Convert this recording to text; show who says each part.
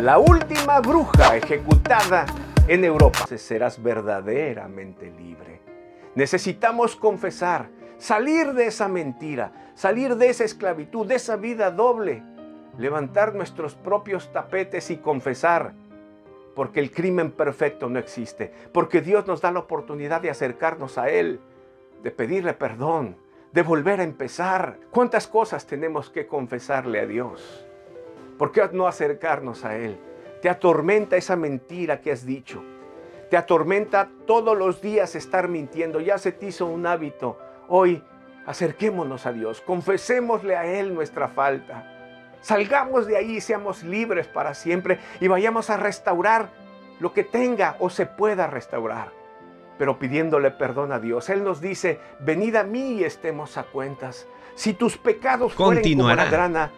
Speaker 1: la última bruja ejecutada en Europa. Serás verdaderamente libre. Necesitamos confesar, salir de esa mentira, salir de esa esclavitud, de esa vida doble, levantar nuestros propios tapetes y confesar, porque el crimen perfecto no existe, porque Dios nos da la oportunidad de acercarnos a Él, de pedirle perdón, de volver a empezar. ¿Cuántas cosas tenemos que confesarle a Dios? ¿Por qué no acercarnos a Él? Te atormenta esa mentira que has dicho. Te atormenta todos los días estar mintiendo. Ya se te hizo un hábito. Hoy acerquémonos a Dios. Confesémosle a Él nuestra falta. Salgamos de ahí y seamos libres para siempre y vayamos a restaurar lo que tenga o se pueda restaurar pero pidiéndole perdón a Dios. Él nos dice, venid a mí y estemos a cuentas. Si tus pecados fueren como la grana,